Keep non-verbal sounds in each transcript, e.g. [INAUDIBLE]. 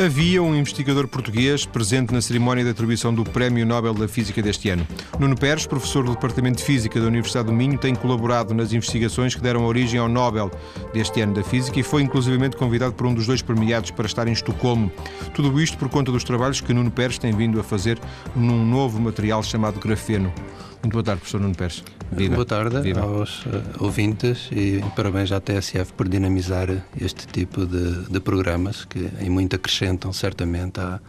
Havia um investigador português presente na cerimónia de atribuição do Prémio Nobel da Física deste ano. Nuno Pérez, professor do Departamento de Física da Universidade do Minho, tem colaborado nas investigações que deram origem ao Nobel deste ano da Física e foi inclusivamente convidado por um dos dois premiados para estar em Estocolmo. Tudo isto por conta dos trabalhos que Nuno Pérez tem vindo a fazer num novo material chamado grafeno. Muito boa tarde, professor Nuno Pérez. Viva. Boa tarde Viva. aos uh, ouvintes e parabéns à TSF por dinamizar este tipo de, de programas que em muito acrescentam certamente à,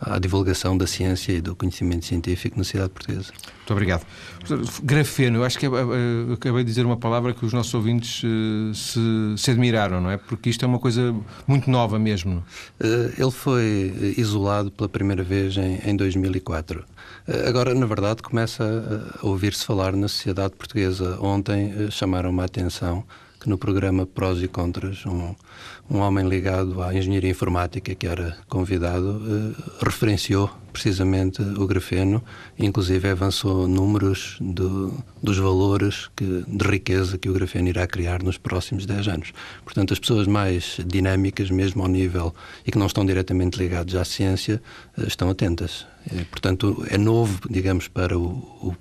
à divulgação da ciência e do conhecimento científico na cidade portuguesa. Muito obrigado. Grafeno, eu acho que é, eu acabei de dizer uma palavra que os nossos ouvintes se, se, admiraram, não é? Porque isto é uma coisa muito nova mesmo. Ele foi isolado pela primeira vez em, em 2004. Uh, agora, na verdade, começa a ouvir-se falar na sociedade portuguesa. Ontem chamaram-me a atenção no programa Prós e Contras, um, um homem ligado à engenharia informática que era convidado eh, referenciou precisamente o grafeno, inclusive avançou números do, dos valores que, de riqueza que o grafeno irá criar nos próximos 10 anos. Portanto, as pessoas mais dinâmicas, mesmo ao nível e que não estão diretamente ligadas à ciência, eh, estão atentas. E, portanto, é novo, digamos, para o, o,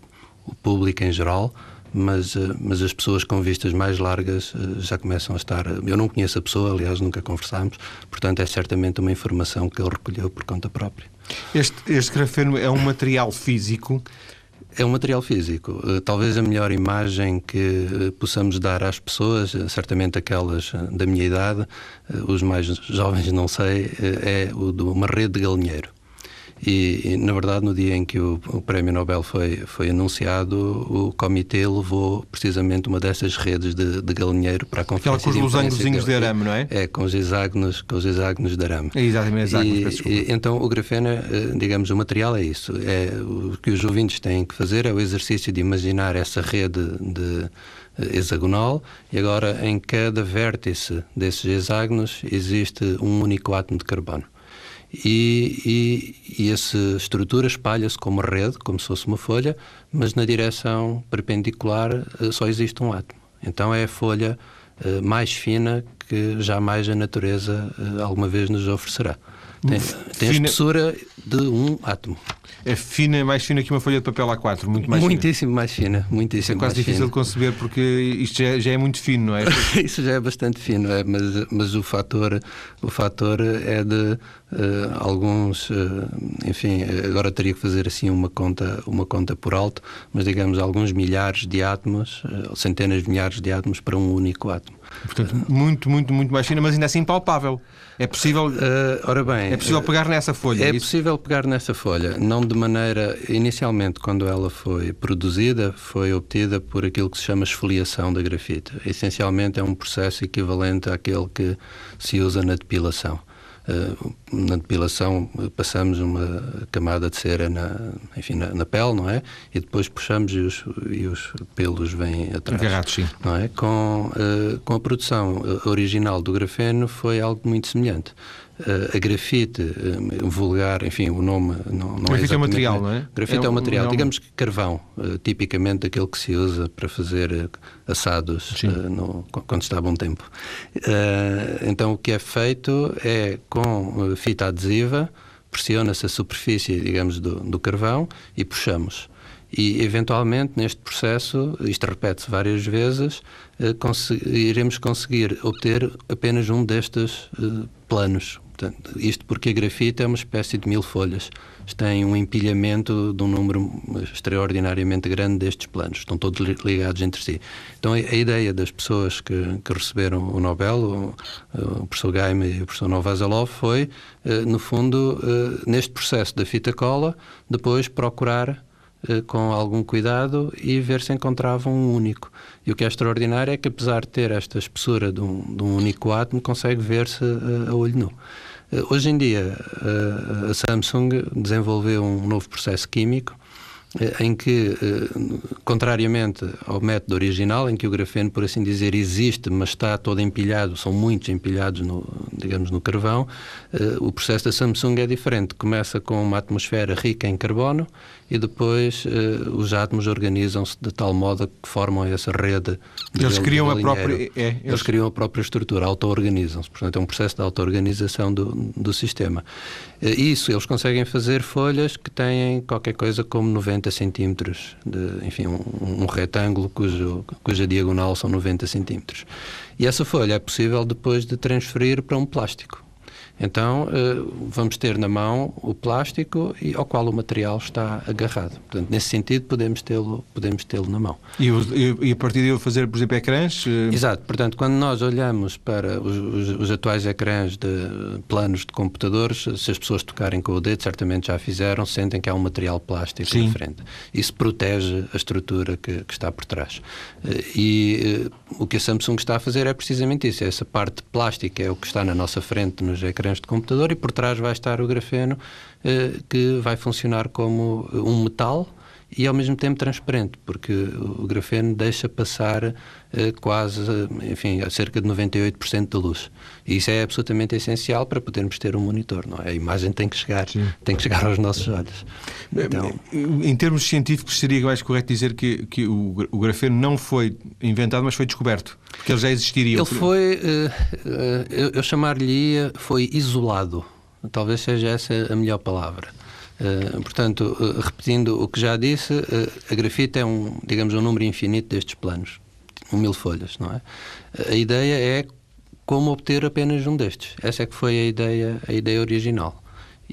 o público em geral mas, eh, mas as pessoas com vistas mais largas eh, já começam a estar. Eu não conheço a pessoa, aliás, nunca conversámos, portanto, é certamente uma informação que ele recolheu por conta própria. Este, este grafeno é um material físico. É um material físico. Eh, talvez a melhor imagem que possamos dar às pessoas, certamente aquelas da minha idade, os mais jovens não sei, é o de uma rede de galinheiro. E, e, na verdade, no dia em que o, o, Prémio Nobel foi, foi anunciado, o comitê levou precisamente uma dessas redes de, de galinheiro para a conferência. Aquela com os losangos de arame, não é? É, com os hexágonos, com os hexágonos de arame. É exatamente, hexágonos, e, e, Então, o grafeno, eh, digamos, o material é isso. É, o que os ouvintes têm que fazer é o exercício de imaginar essa rede de eh, hexagonal e agora em cada vértice desses hexágonos existe um único átomo de carbono e, e, e essa estrutura espalha-se como rede, como se fosse uma folha, mas na direção perpendicular eh, só existe um átomo. Então é a folha uh, mais fina que jamais a natureza uh, alguma vez nos oferecerá. Tem, tem a espessura de um átomo. É fina, mais fina que uma folha de papel A4, muito mais Muitíssimo fina. mais fina, muitíssimo É quase difícil fina. de conceber porque isto já, já, é muito fino, não é? [LAUGHS] Isso já é bastante fino, é, mas, mas o fator o fator é de uh, alguns, uh, enfim, agora teria que fazer assim uma conta uma conta por alto, mas digamos alguns milhares de átomos, uh, centenas de milhares de átomos para um único átomo. Portanto, muito, muito, muito mais fina, mas ainda assim palpável. É possível, uh, ora bem, é possível pegar nessa folha? É, é possível pegar nessa folha, não de maneira. Inicialmente, quando ela foi produzida, foi obtida por aquilo que se chama esfoliação da grafite. Essencialmente, é um processo equivalente àquele que se usa na depilação. Uh, na depilação passamos uma camada de cera na, enfim, na, na, pele, não é? E depois puxamos e os, e os pelos vêm atrás. Agarrados, sim. Não é? com, uh, com a produção original do grafeno foi algo muito semelhante. Uh, a grafite uh, vulgar, enfim, o nome não, não grafite é é um material, não é? Grafite é, é um material, digamos que carvão, uh, tipicamente aquele que se usa para fazer assados no, quando está a bom tempo. então o que é feito é com fita adesiva, pressiona-se a superfície, digamos, do, do carvão e puxamos. E eventualmente neste processo, isto repete-se várias vezes, iremos conseguir obter apenas um destes planos, Portanto, isto porque a grafite é uma espécie de mil folhas. Tem um empilhamento de um número extraordinariamente grande destes planos. Estão todos ligados entre si. Então, a, ideia das pessoas que, que, receberam o Nobel, o, o professor Gaime e o professor Novazalov, foi, eh, no fundo, eh, neste processo da fita cola, depois procurar com algum cuidado e ver se encontravam um único. E o que é extraordinário é que, apesar de ter esta espessura de um, de um único átomo, consegue ver-se a, a olho nu. Eh, hoje em dia, a Samsung desenvolveu um novo processo químico eh, em que, eh, contrariamente ao método original, em que o grafeno, por assim dizer, existe, mas está todo empilhado, são muitos empilhados, no, digamos, no carvão, eh, o processo da Samsung é diferente. Começa com uma atmosfera rica em carbono e depois os átomos organizam-se de tal modo que formam essa rede. Eles criam a própria. É, eles... eles... criam a própria estrutura, auto-organizam-se. Portanto, é um processo de auto-organização do, do sistema. Isso, eles conseguem fazer folhas que têm qualquer coisa como 90 90 centímetros, de, enfim, um, um retângulo cujo, cuja diagonal são 90 centímetros. E essa folha é possível depois de transferir para um plástico. Então, eh, vamos ter na mão o plástico ao qual o material está agarrado. Portanto, nesse sentido, podemos tê-lo podemos tê na mão. E, e, a partir de fazer, por exemplo, ecrãs? Eh, Exato. Portanto, quando nós olhamos para os, os, os, atuais ecrãs de planos de computadores, se as pessoas tocarem com o dedo, certamente já fizeram, sentem que há um material plástico Sim. diferente. Isso protege a estrutura que, que está por trás. Eh, e o que a Samsung está a fazer é precisamente isso. Essa parte plástica é o que está na nossa frente nos ecrãs de computador e por trás vai estar o grafeno eh, que vai funcionar como um metal e ao mesmo tempo transparente, porque o grafeno deixa passar eh, quase, enfim, a cerca de 98% da luz. E isso é absolutamente essencial para podermos ter um monitor, não é? A imagem tem que chegar, Sim. tem que chegar aos nossos olhos. Então... Em termos científicos, seria mais correto dizer que, que o, o grafeno não foi inventado, mas foi descoberto, porque ele já existiria. Ele foi, uh, eu, eu chamar-lhe foi isolado. Talvez seja essa a melhor palavra. Uh, portanto, uh, repetindo o que já disse, uh, a grafite é um, digamos, um número infinito destes planos, um mil folhas, não é? A ideia é como obter apenas um destes. Essa é que foi a ideia, a ideia original.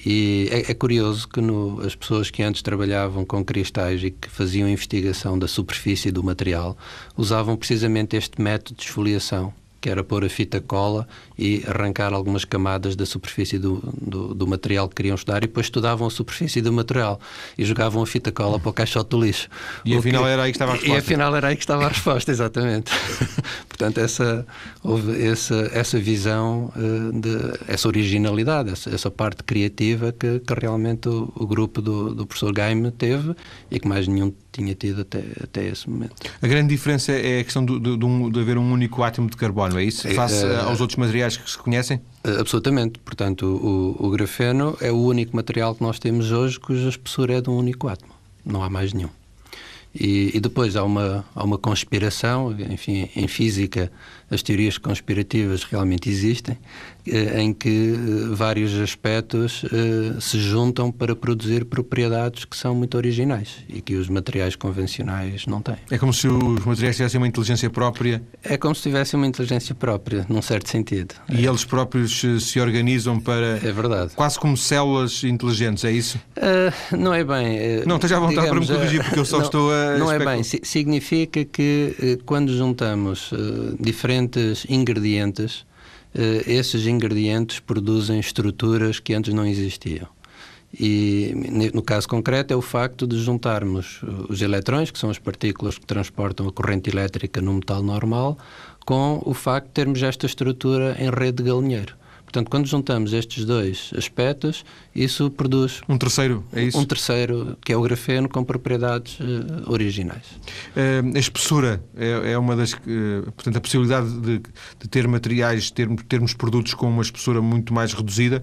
E é, é curioso que no, as pessoas que antes trabalhavam com cristais e que faziam investigação da superfície do material usavam precisamente este método de esfoliação que era pôr a fita cola e arrancar algumas camadas da superfície do, do, do, material que queriam estudar e depois estudavam a superfície do material e jogavam a fita cola para o caixote do lixo. E afinal que, era aí que estava a resposta. E afinal era aí que estava a resposta, exatamente. [LAUGHS] Portanto, essa, houve essa, essa visão, eh, de, essa originalidade, essa, essa parte criativa que, que realmente o, o, grupo do, do professor Gaime teve e que mais nenhum tinha tido até, até esse momento. A grande diferença é a questão do, do, de haver um único átomo de carbono, é isso? Face é, aos outros materiais que se conhecem? Eh, absolutamente. Portanto, o, o, grafeno é o único material que nós temos hoje cuja espessura é de um único átomo. Não há mais nenhum. E, e, depois há uma, há uma conspiração, enfim, em física as teorias conspirativas realmente existem, eh, em que eh, vários aspectos eh, se juntam para produzir propriedades que são muito originais e que os materiais convencionais não têm. É como se os materiais tivessem uma inteligência própria? É como se tivessem uma inteligência própria, num certo sentido. E é. eles próprios se organizam para. É verdade. Quase como células inteligentes, é isso? Uh, não é bem. Uh, não, esteja à vontade para me corrigir, porque eu só [LAUGHS] não, estou a. Não é bem. Significa que quando juntamos diferentes diferentes ingredientes, uh, esses ingredientes produzem estruturas que antes não existiam. E no caso concreto é o facto de juntarmos os eletrões, que são as partículas que transportam a corrente elétrica no metal normal, com o facto de termos esta estrutura em rede de galinheiro. Portanto, quando juntamos estes dois aspectos, isso produz um terceiro, é isso? Um terceiro, que é o grafeno com propriedades uh, originais. Uh, a espessura é, é uma das, uh, portanto, a possibilidade de, de ter materiais, ter, termos produtos com uma espessura muito mais reduzida,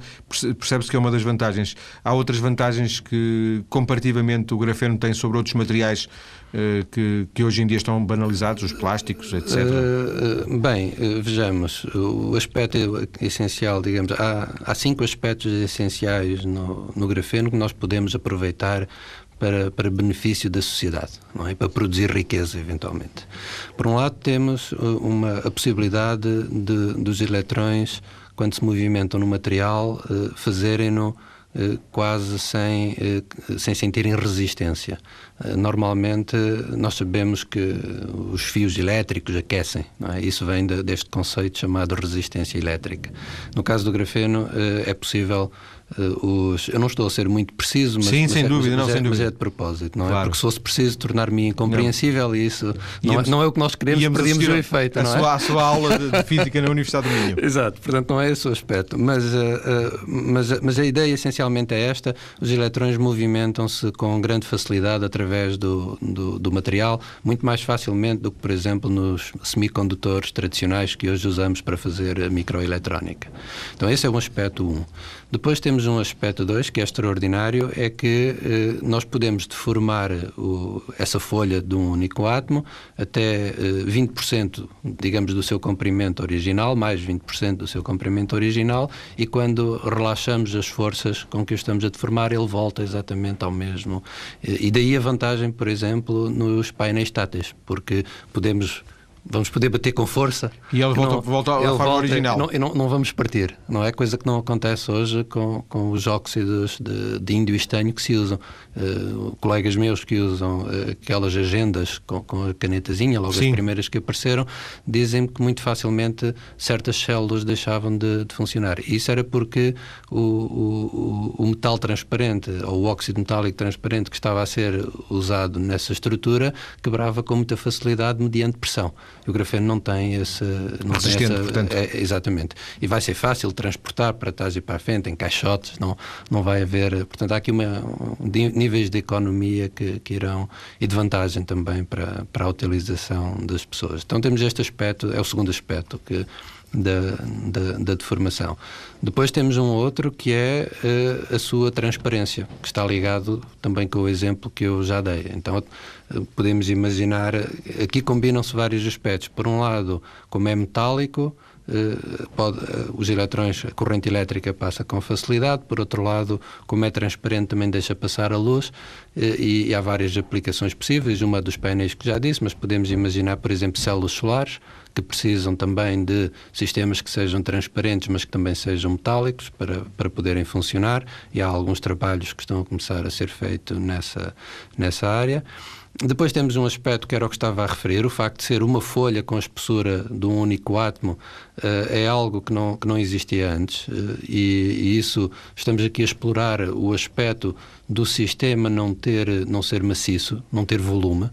percebe-se que é uma das vantagens. Há outras vantagens que comparativamente o grafeno tem sobre outros materiais que, que, hoje em dia estão banalizados, os plásticos, etc? Uh, uh, bem, vejamos, o aspecto essencial, digamos, há, há cinco aspectos essenciais no, no grafeno que nós podemos aproveitar para, para benefício da sociedade, não é? para produzir riqueza, eventualmente. Por um lado, temos uma, a possibilidade de, dos eletrões, quando se movimentam no material, fazerem-no quase sem, sem sentirem resistência. eh, normalmente nós sabemos que os fios elétricos aquecem. É? Isso vem de, deste conceito chamado resistência elétrica. No caso do grafeno, é possível Uh, os, eu não estou a ser muito preciso, mas, Sim, mas, sem é, dúvida, mas, não, mas, sem é, dúvida. mas é de propósito, não é? claro. é? Porque se fosse preciso tornar-me incompreensível, não. isso não, Íamos, é, não, é, o que nós queremos, perdíamos o efeito. A, não sua, é? a sua aula de, de, [LAUGHS] física na Universidade do Minho. Exato, portanto não é esse o aspecto. Mas, uh, uh, mas, mas a ideia essencialmente é esta: os eletrões movimentam-se com grande facilidade através do, do, do material, muito mais facilmente do que, por exemplo, nos semicondutores tradicionais que hoje usamos para fazer a microeletrónica. Então esse é um aspecto 1. Um. Depois temos um aspecto 2 que é extraordinário, é que eh, nós podemos deformar o, essa folha de um único átomo até eh, 20%, digamos, do seu comprimento original, mais 20% do seu comprimento original, e quando relaxamos as forças com que o estamos a deformar, ele volta exatamente ao mesmo. E daí a vantagem, por exemplo, nos painéis táteis, porque podemos vamos poder bater com força. E ele volta, não, volta à ele forma volta, original. Não, não, não, vamos partir, não é? Coisa que não acontece hoje com, com os óxidos de, de índio e estanho que se usam. Uh, colegas meus que usam uh, aquelas agendas com, com a canetazinha, logo Sim. as primeiras que apareceram, dizem que muito facilmente certas células deixavam de, de funcionar. E isso era porque o, o, o, metal transparente, ou o óxido metálico transparente que estava a ser usado nessa estrutura, quebrava com muita facilidade mediante pressão. E o grafeno não tem esse. Não Resistente, tem essa, portanto. É, exatamente. E vai ser fácil transportar para trás e para a frente, em caixotes, não, não vai haver. Portanto, há aqui uma, um, níveis de economia que, que irão. e de vantagem também para, para a utilização das pessoas. Então, temos este aspecto, é o segundo aspecto que. Da, da, da, deformação. Depois temos um outro que é uh, a sua transparência, que está ligado também com o exemplo que eu já dei. Então, uh, podemos imaginar, aqui combinam-se vários aspectos. Por um lado, como é metálico, uh, pode, os eletrões, a corrente elétrica passa com facilidade, por outro lado, como é transparente, também deixa passar a luz, e, e há várias aplicações possíveis. Uma dos painéis que já disse, mas podemos imaginar, por exemplo, células solares que precisam também de sistemas que sejam transparentes, mas que também sejam metálicos para, para poderem funcionar, e há alguns trabalhos que estão a começar a ser feitos nessa, nessa área. Depois temos um aspecto que era o que estava a referir, o facto de ser uma folha com a espessura de um único átomo uh, é algo que não, que não existia antes uh, e, e, isso estamos aqui a explorar o aspecto do sistema não ter não ser maciço, não ter volume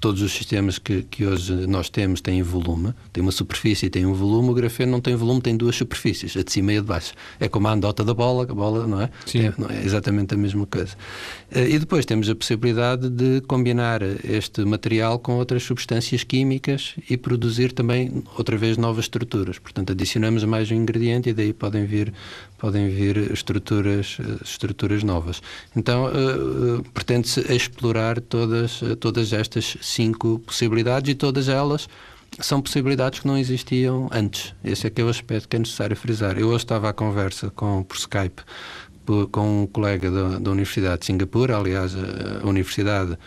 todos os sistemas que, que hoje nós temos têm volume, tem uma superfície e tem um volume, o grafeno não tem volume, tem duas superfícies, a de cima e a de baixo. É como a andota da bola, a bola não é? Sim. É, não é exatamente a mesma coisa. Eh, e depois temos a possibilidade de combinar este material com outras substâncias químicas e produzir também, outra vez, novas estruturas. Portanto, adicionamos mais um ingrediente e daí podem vir, podem vir estruturas, eh, estruturas novas. Então, uh, pretende-se explorar todas, todas estas cinco possibilidades e todas elas são possibilidades que não existiam antes. Esse é que é o aspecto que é necessário frisar. Eu hoje estava à conversa com, por Skype com um colega da, da Universidade de Singapura, aliás, a, Universidade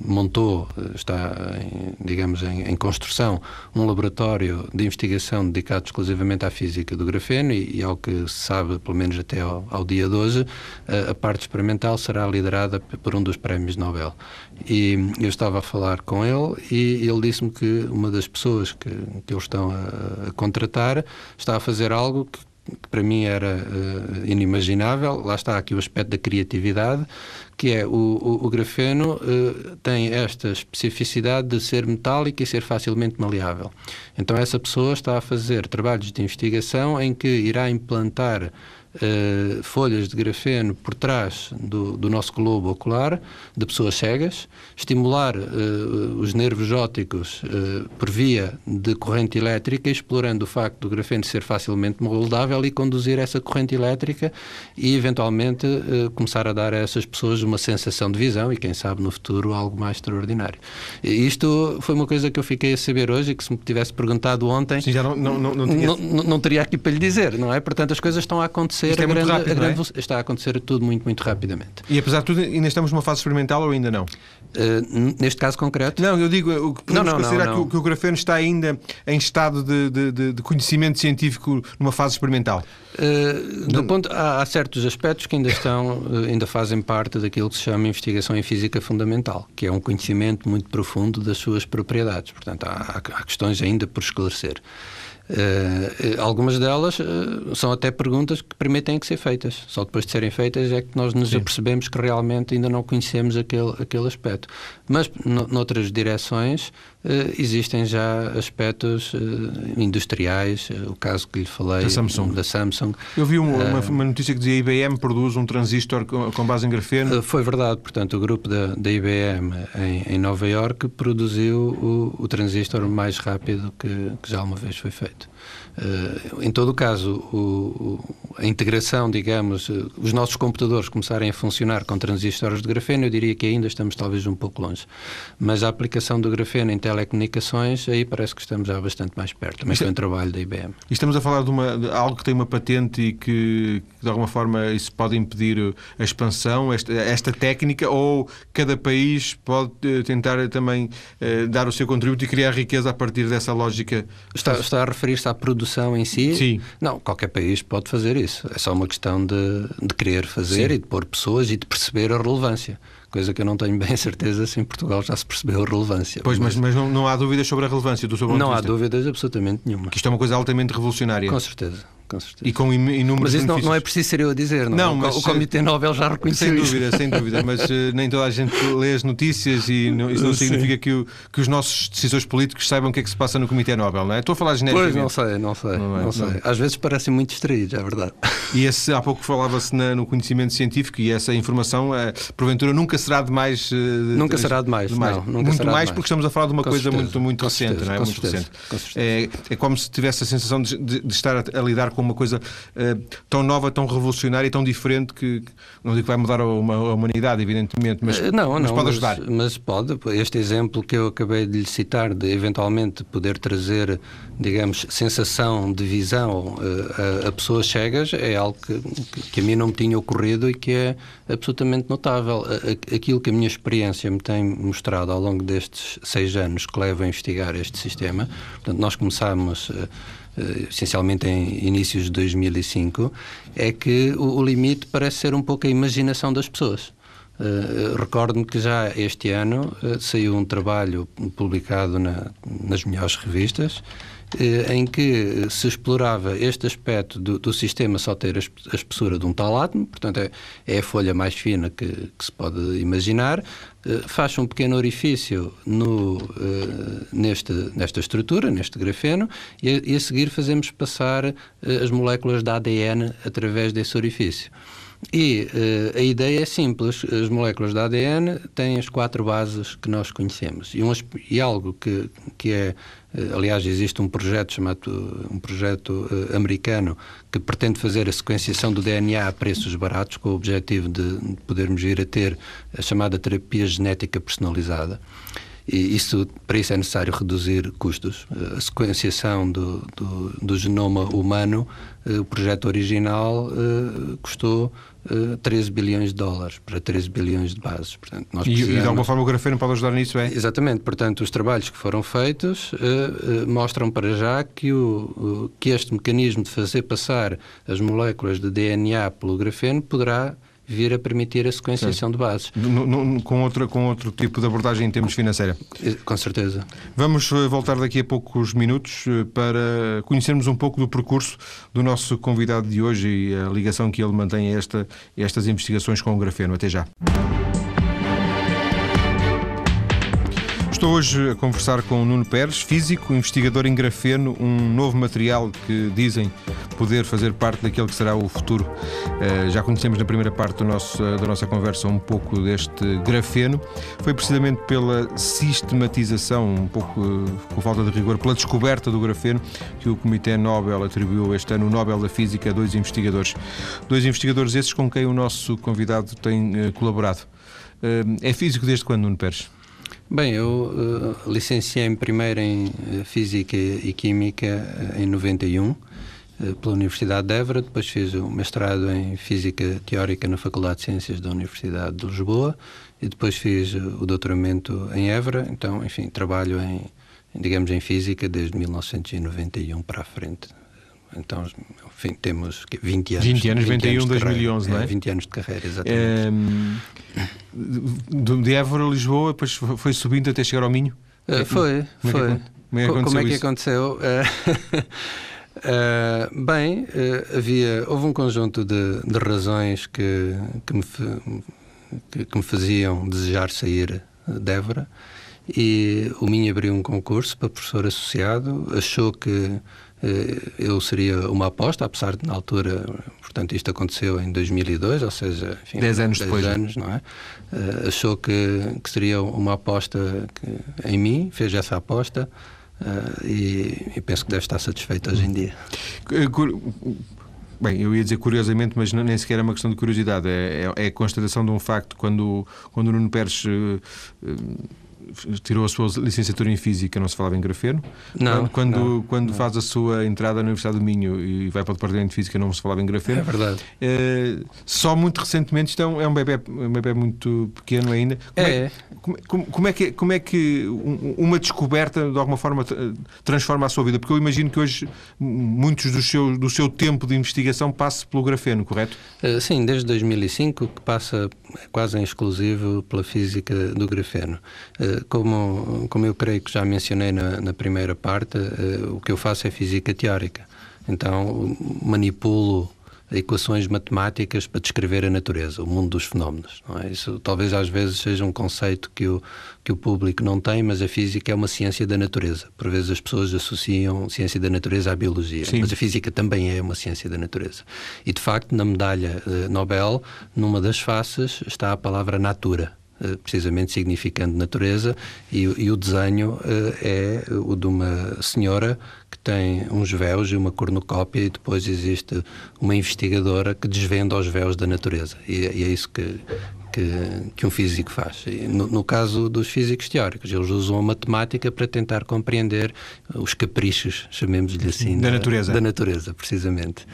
montou, está, em, digamos, em, em, construção, um laboratório de investigação dedicado exclusivamente à física do grafeno e, e ao que se sabe, pelo menos até ao, ao dia de hoje, a, a parte experimental será liderada por um dos prémios Nobel. E eu estava a falar com ele e ele disse-me que uma das pessoas que, que eles estão a, a contratar está a fazer algo que que para mim era uh, inimaginável. Lá está aqui o aspecto da criatividade, que é o, o, o grafeno uh, tem esta especificidade de ser metálico e ser facilmente maleável. Então essa pessoa está a fazer trabalhos de investigação em que irá implantar Uh, folhas de grafeno por trás do, do, nosso globo ocular de pessoas cegas, estimular uh, os nervos ópticos uh, por via de corrente elétrica, explorando o facto do grafeno ser facilmente moldável e conduzir essa corrente elétrica e, eventualmente, começar a dar a essas pessoas uma sensação de visão e, quem sabe, no futuro, algo mais extraordinário. E isto foi uma coisa que eu fiquei a saber hoje e que, se me tivesse perguntado ontem, Sim, não, não, não, não, não teria aqui para lhe dizer, não é? Portanto, as coisas estão a acontecer acontecer, é a grande, rápido, a grande, é? está a acontecer tudo muito, muito rapidamente. E apesar de tudo, ainda estamos numa fase experimental ou ainda não? Uh, neste caso concreto? Não, eu digo, o que podemos não, não, considerar não, que, o, que, o grafeno está ainda em estado de, de, de conhecimento científico numa fase experimental? Uh, do ponto, há, há, certos aspectos que ainda estão, ainda fazem parte daquilo que se chama investigação em física fundamental, que é um conhecimento muito profundo das suas propriedades. Portanto, há, há questões ainda por esclarecer. Uh, algumas delas uh, são até perguntas que permitem que ser feitas. Só depois de serem feitas é que nós nos Sim. apercebemos que realmente ainda não conhecemos aquele, aquele aspecto. Mas, noutras direções, uh, existem já aspectos industriais, o caso que lhe falei da Samsung. Da Samsung. Eu vi uma, uma, notícia que dizia que a IBM produz um transistor com, com base em grafeno. foi verdade. Portanto, o grupo da, da IBM em, em Nova York produziu o, o transistor mais rápido que, que já uma vez foi feito. Uh, em todo o caso, o, a integração, digamos, uh, os nossos computadores começarem a funcionar com transistores de grafeno, eu diria que ainda estamos talvez um pouco longe. Mas a aplicação do grafeno em telecomunicações, aí parece que estamos já bastante mais perto, também foi um trabalho da IBM. E estamos a falar de, uma, de algo que tem uma patente e que, de alguma forma, isso pode impedir a expansão, esta, esta técnica, ou cada país pode tentar também dar o seu contributo e criar riqueza a partir dessa lógica? Está, está a referir-se à produção em si? Sim. Não, qualquer país pode fazer isso. É só uma questão de, de querer fazer Sim. e de pôr pessoas e de perceber a relevância coisa que eu não tenho [LAUGHS] bem certeza se em Portugal já se percebeu a relevância. Pois, mas, mas não, não há dúvidas sobre a relevância do seu Não há dúvidas absolutamente nenhuma. Que isto é uma coisa altamente revolucionária. Com certeza com certeza. E com inúmeros Mas isso não, não, é preciso ser eu a dizer, não? não mas, o Comitê Nobel já reconheceu Sem isso. dúvida, sem dúvida, mas uh, nem toda a gente lê as notícias e não, isso não Sim. significa que, o, que, os nossos decisores políticos saibam o que é que se passa no Comitê Nobel, não é? Estou a falar genericamente. Pois, não sei, não sei. Não, é, não sei. Às vezes parecem muito distraídos, é verdade. E esse, há pouco falava-se no conhecimento científico e essa informação, uh, porventura, nunca será demais. Uh, nunca será demais, demais. Não, nunca muito mais porque estamos a falar de uma com coisa certeza, muito, muito recente, certeza, não é? Muito certeza, recente. É, é como se tivesse a sensação de, de, de estar a, a, lidar com uma coisa uh, tão nova, tão revolucionária e tão diferente que, não digo que vai mudar a, uma, a humanidade, evidentemente, mas, não, mas não, pode ajudar. Mas, mas, pode. Este exemplo que eu acabei de lhe citar, de eventualmente poder trazer, digamos, sensação de visão uh, a, a, pessoas cegas, é algo que, que a mim não me tinha ocorrido e que é absolutamente notável. Aquilo que a minha experiência me tem mostrado ao longo destes seis anos que levo a investigar este sistema, portanto, nós começámos. Uh, essencialmente em inícios de 2005, é que o, o, limite parece ser um pouco a imaginação das pessoas. Uh, Recordo-me que já este ano uh, saiu um trabalho publicado na, nas melhores revistas em que se explorava este aspecto do, do sistema só ter a espessura de um tal átomo, portanto é, é a folha mais fina que, que se pode imaginar, faz um pequeno orifício no, neste, nesta estrutura, neste grafeno, e a, e a seguir fazemos passar as moléculas da ADN através desse orifício. E uh, a ideia é simples: as moléculas da ADN têm as quatro bases que nós conhecemos. E, um, e algo que, que é Aliás, existe um projeto chamado um projeto uh, americano que pretende fazer a sequenciação do DNA a preços baratos, com o objetivo de podermos vir a ter a chamada terapia genética personalizada. E isso, para isso é necessário reduzir custos. A sequenciação do, do, do genoma humano, eh, o projeto original uh, custou uh, 13 bilhões de dólares para 13 bilhões de bases. Portanto, nós precisamos... e, de alguma forma o grafeno pode ajudar nisso, é? Exatamente. Portanto, os trabalhos que foram feitos uh, mostram para já que, o, que este mecanismo de fazer passar as moléculas de DNA pelo grafeno poderá vir a permitir a sequenciação Sim. de bases. No, no, com, outra, com outro tipo de abordagem em termos financeira. Com certeza. Vamos eh, voltar daqui a poucos minutos eh, para conhecermos um pouco do percurso do nosso convidado de hoje e a ligação que ele mantém a, esta, a estas investigações com o grafeno. Até já. Estou hoje a conversar com o Nuno Pérez, físico, investigador em grafeno, um novo material que dizem poder fazer parte daquele que será o futuro. Uh, já conhecemos na primeira parte nosso, da nossa conversa um pouco deste grafeno. Foi precisamente pela sistematização, um pouco uh, com falta de rigor, pela descoberta do grafeno que o Comitê Nobel atribuiu este ano o Nobel da Física a dois investigadores. Dois investigadores esses com quem o nosso convidado tem colaborado. é físico desde quando, Nuno Pérez? Bem, eu uh, licenciei-me primeiro em uh, Física e Química uh, em 91 pela Universidade de Évora, depois fiz o mestrado em Física Teórica na Faculdade de Ciências da Universidade de Lisboa e depois fiz o doutoramento em Évora. Então, enfim, trabalho em, digamos, em Física desde 1991 para a frente. Então, enfim, temos 20 anos. 20 anos, 21, anos 2011, não é? 20 anos de carreira, exatamente. É, de Évora a Lisboa, depois foi subindo até chegar ao Minho? Uh, foi, como foi. É que, como é que aconteceu? Como é que aconteceu? Uh, [LAUGHS] bem, uh, havia, houve um conjunto de, de razões que, que, me, que, que, me faziam desejar sair de Évora e o Minho abriu um concurso para professor associado, achou que eu seria uma aposta, apesar de na altura, portanto, isto aconteceu em 2002, ou seja, enfim, 10 anos depois. anos, não é? Uh, achou que, que seria uma aposta que, em mim, fez essa aposta uh, e, e, penso que deve estar satisfeito hoje em dia. Bem, eu ia dizer curiosamente, mas nem sequer é uma questão de curiosidade, é, é, é a constatação de um facto quando, quando o Nuno Pérez. Uh, tirou a sua licenciatura em Física, não se falava em grafeno. Não. Quando, não, quando não. faz a sua entrada na Universidade do Minho e vai para o Departamento de Física, não se falava em grafeno. É verdade. É, só muito recentemente, isto é um, bebê, um bebê muito pequeno ainda. Como é, é como, como, é que, como é que uma descoberta, de alguma forma, transforma a sua vida? Porque eu imagino que hoje muitos do seu, do seu tempo de investigação passe pelo grafeno, correto? Uh, sim, desde 2005 que passa quase em exclusivo pela física do grafeno. Como, como eu creio que já mencionei na, na primeira parte, uh, o que eu faço é física teórica. Então, manipulo equações matemáticas para descrever a natureza, o mundo dos fenómenos. É? Isso talvez às vezes seja um conceito que o, que o público não tem, mas a física é uma ciência da natureza. Por vezes as pessoas associam ciência da natureza à biologia, Sim. mas a física também é uma ciência da natureza. E de facto, na medalha uh, Nobel, numa das faces está a palavra natura eh, precisamente significando natureza, e, e o desenho uh, é o de uma senhora que tem uns véus e uma cornucópia, e depois existe uma investigadora que desvenda os véus da natureza. E, e é isso que, que, que, um físico faz. No, no, caso dos físicos teóricos, eles usam a matemática para tentar compreender os caprichos, chamemos-lhe assim, da, da, natureza. Da natureza, precisamente.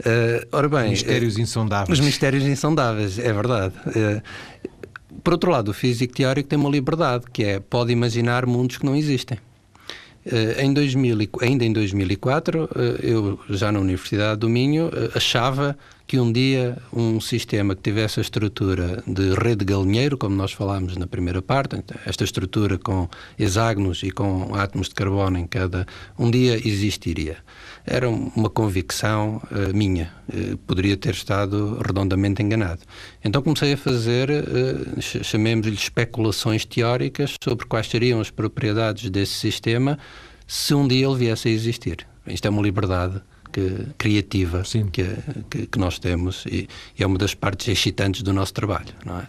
Uh, ora bem, mistérios insondáveis. Os mistérios insondáveis, é verdade. Uh, por outro lado, o físico teórico tem uma liberdade, que é pode imaginar mundos que não existem. Uh, em 2000, ainda em 2004, uh, eh, eu já na Universidade do Minho uh, achava que um dia um sistema que tivesse a estrutura de rede galinheiro, como nós falámos na primeira parte, então, esta estrutura com hexágonos e com átomos de carbono em cada, um dia existiria era uma convicção uh, minha. Uh, poderia ter estado redondamente enganado. Então comecei a fazer, uh, chamemos-lhe especulações teóricas sobre quais seriam as propriedades desse sistema se um dia ele viesse a existir. Isto é uma liberdade que, criativa que, que, que, nós temos e, e, é uma das partes excitantes do nosso trabalho, não é?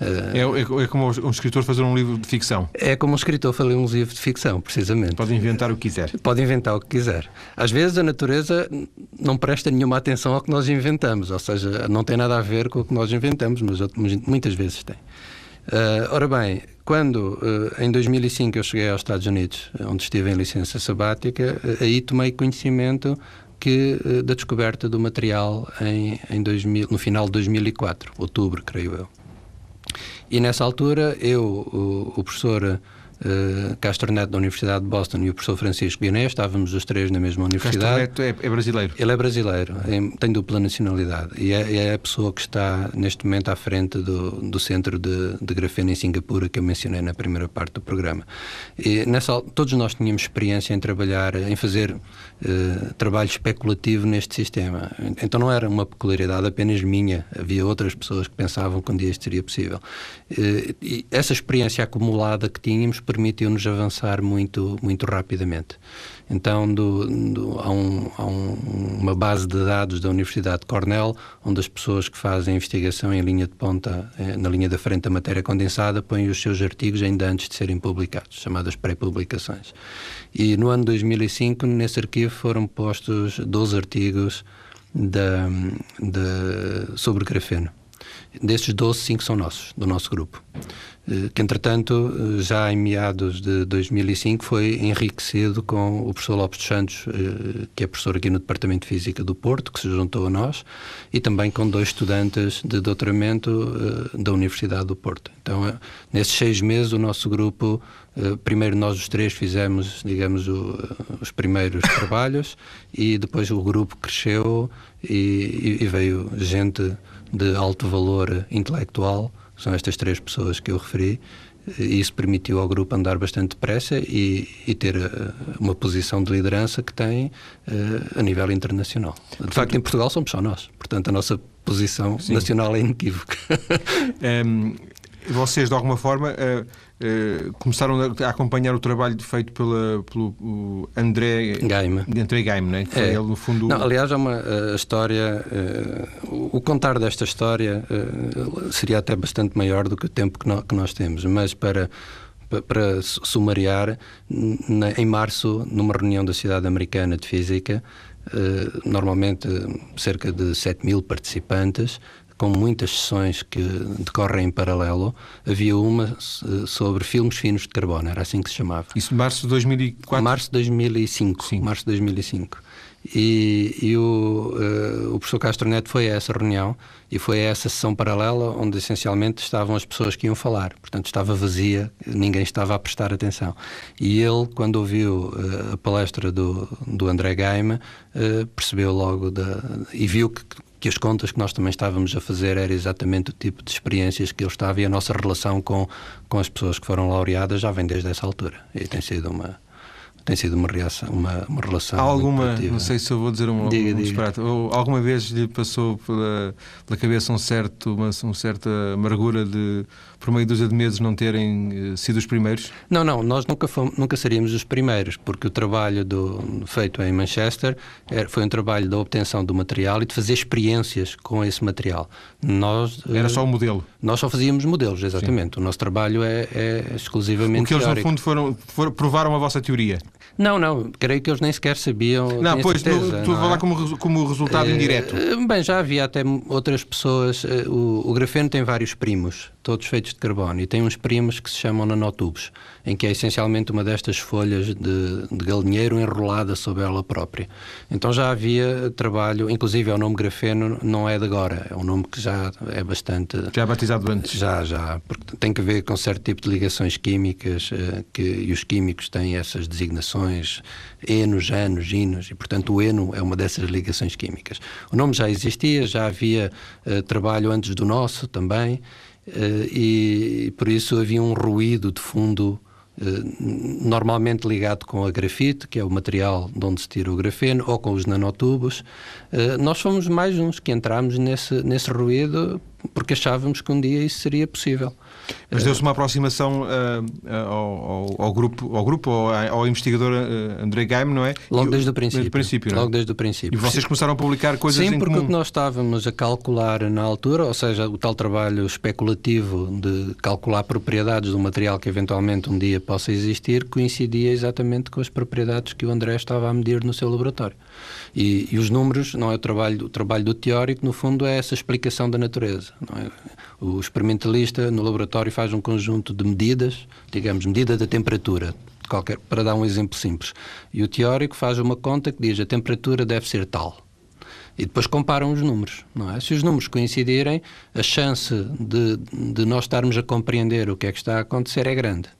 É, é, é, como um escritor fazer um livro de ficção. É como um escritor fazer um livro de ficção, precisamente. Pode inventar o que quiser. Pode inventar o que quiser. Às vezes a natureza não presta nenhuma atenção ao que nós inventamos, ou seja, não tem nada a ver com o que nós inventamos, mas muitas vezes tem. Uh, ora bem, quando uh, em 2005 eu cheguei aos Estados Unidos, onde estive em licença sabática, uh, aí tomei conhecimento que, da descoberta do material em, em 2000, no final de 2004, outubro, creio eu. E nessa altura, eu, o, o professor uh, Castro Neto da Universidade de Boston e o professor Francisco Guiné, estávamos os três na mesma universidade. Castro Neto é, é brasileiro? Ele é brasileiro, é, tem dupla nacionalidade e é, é, a pessoa que está neste momento à frente do, do centro de, de grafeno em Singapura que eu mencionei na primeira parte do programa. E nessa, todos nós tínhamos experiência em trabalhar, em fazer uh, trabalho especulativo neste sistema. Então não era uma peculiaridade apenas minha, havia outras pessoas que pensavam que um dia isto seria possível. Uh, e essa experiência acumulada que tínhamos permitiu-nos avançar muito, muito rapidamente. Então, do, do, há, um, há um, uma base de dados da Universidade de Cornell, onde as pessoas que fazem investigação em linha de ponta, eh, na linha da frente da matéria condensada, põem os seus artigos ainda antes de serem publicados, chamadas pré-publicações. E no ano 2005, nesse arquivo, foram postos 12 artigos de, de, sobre grafeno. Desses 12, 5 são nossos, do nosso grupo. Eh, que, entretanto, eh, já em meados de 2005 foi enriquecido com o professor Lopes Santos, eh, que é professor aqui no Departamento de Física do Porto, que se juntou a nós, e também com dois estudantes de doutoramento da Universidade do Porto. Então, nesses seis meses, o nosso grupo, primeiro nós os três fizemos, digamos, os primeiros trabalhos, e depois o grupo cresceu e, e veio gente de alto valor intelectual, são estas três pessoas que eu referi, e isso permitiu ao grupo andar bastante depressa e, e ter uh, uma posição de liderança que tem uh, a nível internacional. De facto, em Portugal somos só nós, portanto, a nossa posição Sim. nacional é inequívoca. um, [LAUGHS] vocês, de alguma forma, uh, uh, começaram a acompanhar o trabalho feito pela, pelo André Gaime. André Gaime, né? que é. ele, no fundo. Não, aliás, é uma uh, história. o contar desta história seria até bastante maior do que o tempo que, no, que nós temos, mas para para sumariar, em março, numa reunião da Cidade Americana de Física, normalmente cerca de 7 mil participantes, com muitas sessões que decorrem em paralelo, havia uma sobre filmes finos de carbono, era assim que se chamava. Isso março de 2004? Março de 2005. Sim. Março de 2005. E, e o, uh, o professor Castro Neto foi a essa reunião e foi a essa sessão paralela onde essencialmente estavam as pessoas que iam falar. Portanto, estava vazia, ninguém estava a prestar atenção. E ele, quando ouviu uh, a palestra do, do André Gaima, uh, percebeu logo da, e viu que que as contas que nós também estávamos a fazer era exatamente o tipo de experiências que ele estava e a nossa relação com, com as pessoas que foram laureadas já vem desde essa altura. E tem sido uma, tem sido uma, reação, uma, uma relação. Há alguma, não sei se eu vou dizer um, diga, um disparate, alguma vez lhe passou pela, pela cabeça um certo, uma, uma certa amargura de, por meio dúzia de meses, não terem uh, sido os primeiros? Não, não, nós nunca, fomos, nunca seríamos os primeiros, porque o trabalho do, feito em Manchester era, foi um trabalho da obtenção do material e de fazer experiências com esse material. Nós, era uh, só o modelo? Nós só fazíamos modelos, exatamente. Sim. O nosso trabalho é, é exclusivamente. O que eles, teórico. no fundo, foram, foram, provaram a vossa teoria? Não, não, creio que eles nem sequer sabiam. Não, pois, certeza, tu, tu falar é? como, como resultado uh, indireto. Bem, já havia até outras pessoas. O, o grafeno tem vários primos, todos feitos de carbono, e tem uns primos que se chamam nanotubos, em que é essencialmente uma destas folhas de, de galinheiro enrolada sobre ela própria. Então já havia trabalho, inclusive é o nome grafeno não é de agora, é um nome que já é bastante. Já batizado antes. Já, já, porque tem que ver com certo tipo de ligações químicas uh, que, e os químicos têm essas designações enos, anos, ginos, e portanto o eno é uma dessas ligações químicas. O nome já existia, já havia uh, trabalho antes do nosso também, e, e por isso havia um ruído de fundo Uh, normalmente ligado com a grafite, que é o material de onde se tira o grafeno, ou com os nanotubos. Uh, nós fomos mais uns que entramos nesse, nesse ruído porque achávamos que um dia isso seria possível. Mas deu-se uma aproximação uh, ao, ao, grupo, ao, grupo ao, ao investigador uh, André Gaim, não é? Logo desde o princípio. Desde o princípio é? Logo desde o princípio. E vocês começaram a publicar coisas Sim, porque o que nós estávamos a calcular na altura, ou seja, o tal trabalho especulativo de calcular propriedades do material que eventualmente um dia possa existir, coincidia exatamente com as propriedades que o André estava a medir no seu laboratório. E, e os números, não é o trabalho, o trabalho do teórico, no fundo é essa explicação da natureza. É? O experimentalista no laboratório faz um conjunto de medidas, digamos, medida da temperatura, qualquer, para dar um exemplo simples. E o teórico faz uma conta que diz a temperatura deve ser tal. E depois comparam os números, não é? Se os números coincidirem, a chance de, de nós estarmos a compreender o que é que está a acontecer é grande.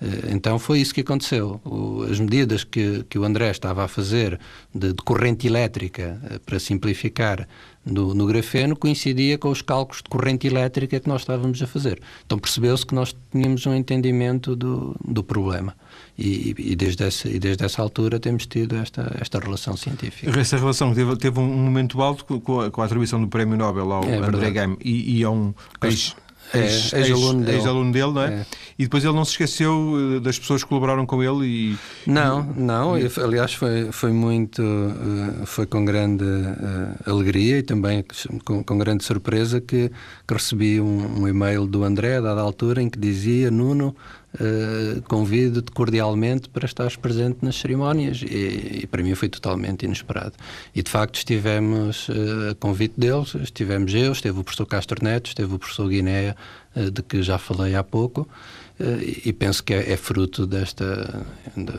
Eh, então foi isso que aconteceu. As medidas que, que o André estava a fazer de, de corrente elétrica, eh, para simplificar, no, no, grafeno coincidia com os cálculos de corrente elétrica que nós estávamos a fazer. Então percebeu-se que nós tínhamos um entendimento do, do problema. E, e, desde essa, e desde essa altura temos tido esta, esta relação científica. Essa relação teve, teve um momento alto com a, com a atribuição do Prémio Nobel ao é André Geim e, e a um ex-aluno é, ex dele. Ex dele, não é? é? E depois ele não se esqueceu eh, das pessoas que colaboraram com ele e... Não, não, e... aliás foi, foi muito, eh, foi com grande uh, alegria e também com, com grande surpresa que, que recebi um, um, e-mail do André, dada altura, em que dizia, Nuno, uh, convido-te cordialmente para estares presente nas cerimónias. E, e, para mim foi totalmente inesperado. E de facto estivemos uh, a convite deles, estivemos eu, esteve o professor Castro Neto, esteve o professor Guinéa, uh, de que já falei há pouco. E penso que é, é fruto desta,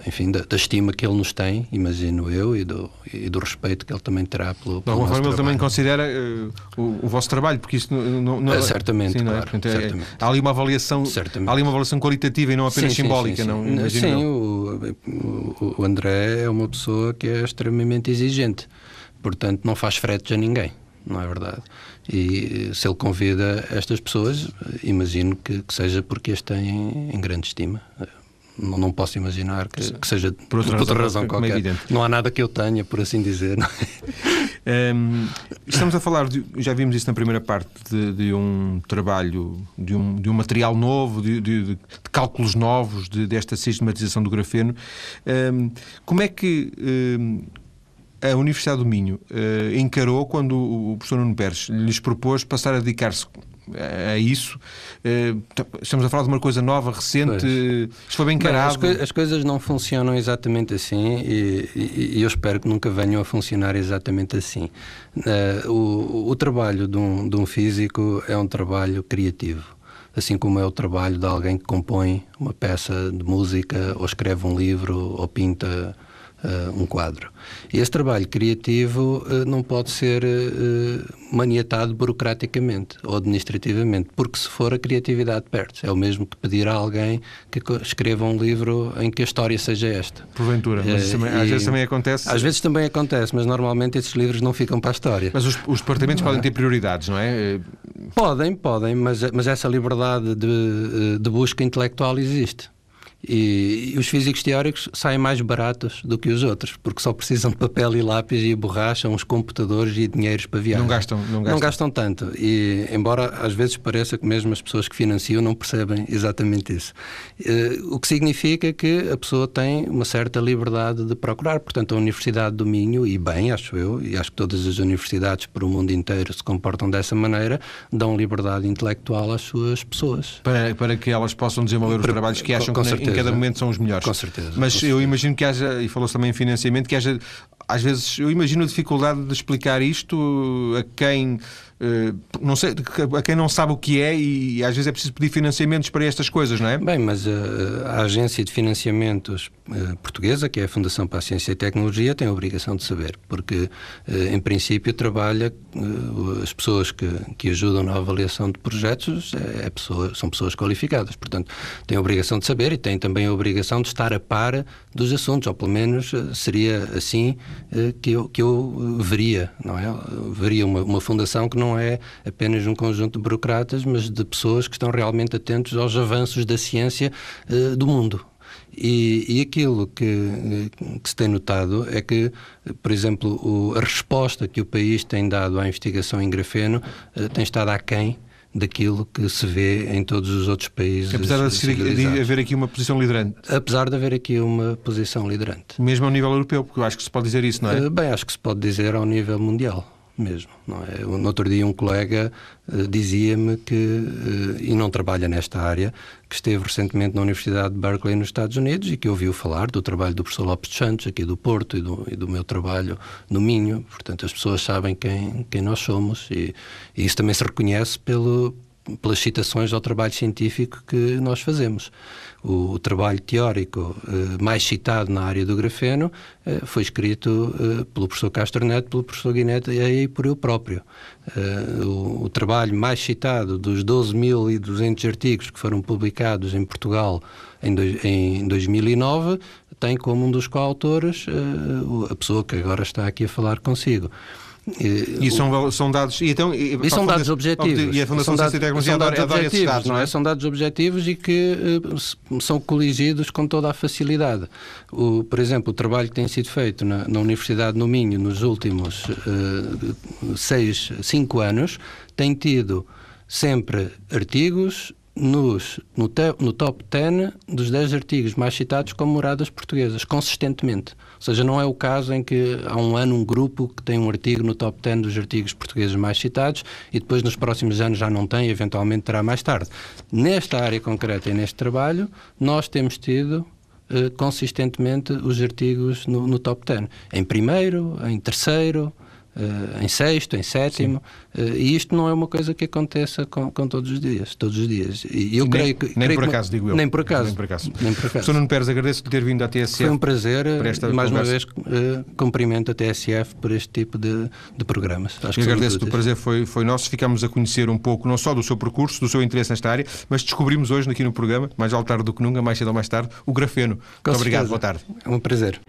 enfim, da, da, estima que ele nos tem, imagino eu, e do, e do respeito que ele também terá pelo, pelo De alguma forma ele também considera uh, o, o, vosso trabalho, porque isso não, não, não é, certamente, sim, não é? Portanto, certamente. há ali uma avaliação, certamente. há ali uma avaliação qualitativa e não apenas sim, simbólica, sim, não? Sim, o, o, o André é uma pessoa que é extremamente exigente, portanto não faz fretes a ninguém não é verdade? E se ele convida estas pessoas, imagino que, que seja porque as tem em grande estima. Não, não posso imaginar que, que seja por outra, por outra razão, razão qualquer. É não há nada que eu tenha, por assim dizer. É? Um, [LAUGHS] estamos a falar, de, já vimos isso na primeira parte, de, de um trabalho, de um, de um material novo, de, de cálculos novos desta sistematização do grafeno. Um, como é que. Um, a Universidade do Minho uh, encarou quando o professor Nuno Pérez lhes propôs passar a dedicar-se a isso. Uh, estamos a falar de uma coisa nova, recente. Pois. Isto foi bem encarado. Bem, as, co as, coisas não funcionam exatamente assim e, e, e, eu espero que nunca venham a funcionar exatamente assim. Uh, o, o, trabalho de um, de um físico é um trabalho criativo assim como é o trabalho de alguém que compõe uma peça de música, ou escreve um livro, ou pinta uh, um quadro. E esse trabalho criativo uh, não pode ser uh, maniatado burocraticamente ou administrativamente, porque se for a criatividade perde-se. É o mesmo que pedir a alguém que escreva um livro em que a história seja esta. Porventura, mas também, às vezes também acontece. Às vezes também acontece, mas normalmente esses livros não ficam para a história. Mas os, os departamentos podem ter prioridades, não é? Podem, podem, mas, mas essa liberdade de, de busca intelectual existe. E, e, os físicos teóricos saem mais baratos do que os outros, porque só precisam de papel e lápis e borracha, uns computadores e dinheiros para viajar. Não gastam, não gastam. Não gastam tanto. E, embora às vezes pareça que mesmo as pessoas que financiam não percebem exatamente isso. Uh, o que significa que a pessoa tem uma certa liberdade de procurar. Portanto, a Universidade do Minho, e bem, acho eu, e acho que todas as universidades por o mundo inteiro se comportam dessa maneira, dão liberdade intelectual às suas pessoas. Para, para que elas possam desenvolver para, os trabalhos que acham com, com que em cada momento são os melhores. Com certeza. Mas com eu certeza. imagino que haja, e falou-se também em financiamento, que haja, às vezes, eu imagino a dificuldade de explicar isto a quem não sei, a quem não sabe o que é e, às vezes é preciso pedir financiamentos para estas coisas, não é? Bem, mas a, eh, a agência de financiamentos uh, portuguesa, que é a Fundação para a Ciência e Tecnologia, tem a obrigação de saber, porque em princípio trabalha as pessoas que, que ajudam na avaliação de projetos é pessoa, são pessoas qualificadas, portanto tem a obrigação de saber e tem também a obrigação de estar a par dos assuntos, ou pelo menos seria assim que eu, que eu veria, não é? Veria uma, uma fundação que não não é apenas um conjunto de burocratas, mas de pessoas que estão realmente atentos aos avanços da ciência uh, do mundo. E, e, aquilo que, que, se tem notado é que, por exemplo, o, a resposta que o país tem dado à investigação em grafeno uh, tem estado aquém daquilo que se vê em todos os outros países. Apesar de, de, haver aqui uma posição liderante. Apesar de haver aqui uma posição liderante. Mesmo ao nível europeu, porque eu acho que se pode dizer isso, não é? Uh, bem, acho que se pode dizer ao nível mundial mesmo. Não é? No outro dia um colega uh, dizia-me que, uh, e não trabalha nesta área, que esteve recentemente na Universidade de Berkeley nos Estados Unidos e que ouviu falar do trabalho do professor Lopes de Santos, aqui do Porto, e do, e do meu trabalho no Minho. Portanto, as pessoas sabem quem, quem nós somos e, e isso também se reconhece pelo, pelas citações ao trabalho científico que nós fazemos. O, o trabalho teórico eh, mais citado na área do grafeno eh, foi escrito eh, pelo professor Castro Neto, pelo professor Guinetti e por eu próprio. Eh, o, o, trabalho mais citado dos 12.200 artigos que foram publicados em Portugal em, em 2009 tem como um dos coautores eh, a pessoa que agora está aqui a falar consigo. E são, são dados. E, então, e, e são dados objetivos. E a Fundação Ciência e Tecnologia adora, adora esses dados, não é? São dados objetivos e que uh, são coligidos com toda a facilidade. O, por exemplo, o trabalho que tem sido feito na, na Universidade no Minho nos últimos uh, seis, cinco anos tem tido sempre artigos nos, no, te, no top 10 dos 10 artigos mais citados como moradas portuguesas, consistentemente. Ou seja, não é o caso em que há um ano um grupo que tem um artigo no top 10 dos artigos portugueses mais citados e depois nos próximos anos já não tem, eventualmente terá mais tarde. Nesta área concreta e neste trabalho, nós temos tido eh, consistentemente os artigos no, no top 10. Em primeiro, em terceiro, uh, em sexto, em sétimo, uh, e isto não é uma coisa que aconteça com, com todos os dias, todos os dias. E eu nem, creio que... Nem creio por acaso, digo eu. Nem por acaso. Nem por acaso. Nem por acaso. Professor Nuno Pérez, agradeço-lhe ter vindo à TSF. Foi um prazer, e mais uma vez uh, cumprimento a TSF por este tipo de, de programas. Acho agradeço-lhe, o prazer foi, foi nosso. Ficámos a conhecer um pouco, não só do seu percurso, do seu interesse nesta área, mas descobrimos hoje aqui no programa, mais ao tarde do que nunca, mais cedo ou mais tarde, o grafeno. Com Muito certeza. obrigado, boa tarde. É um prazer.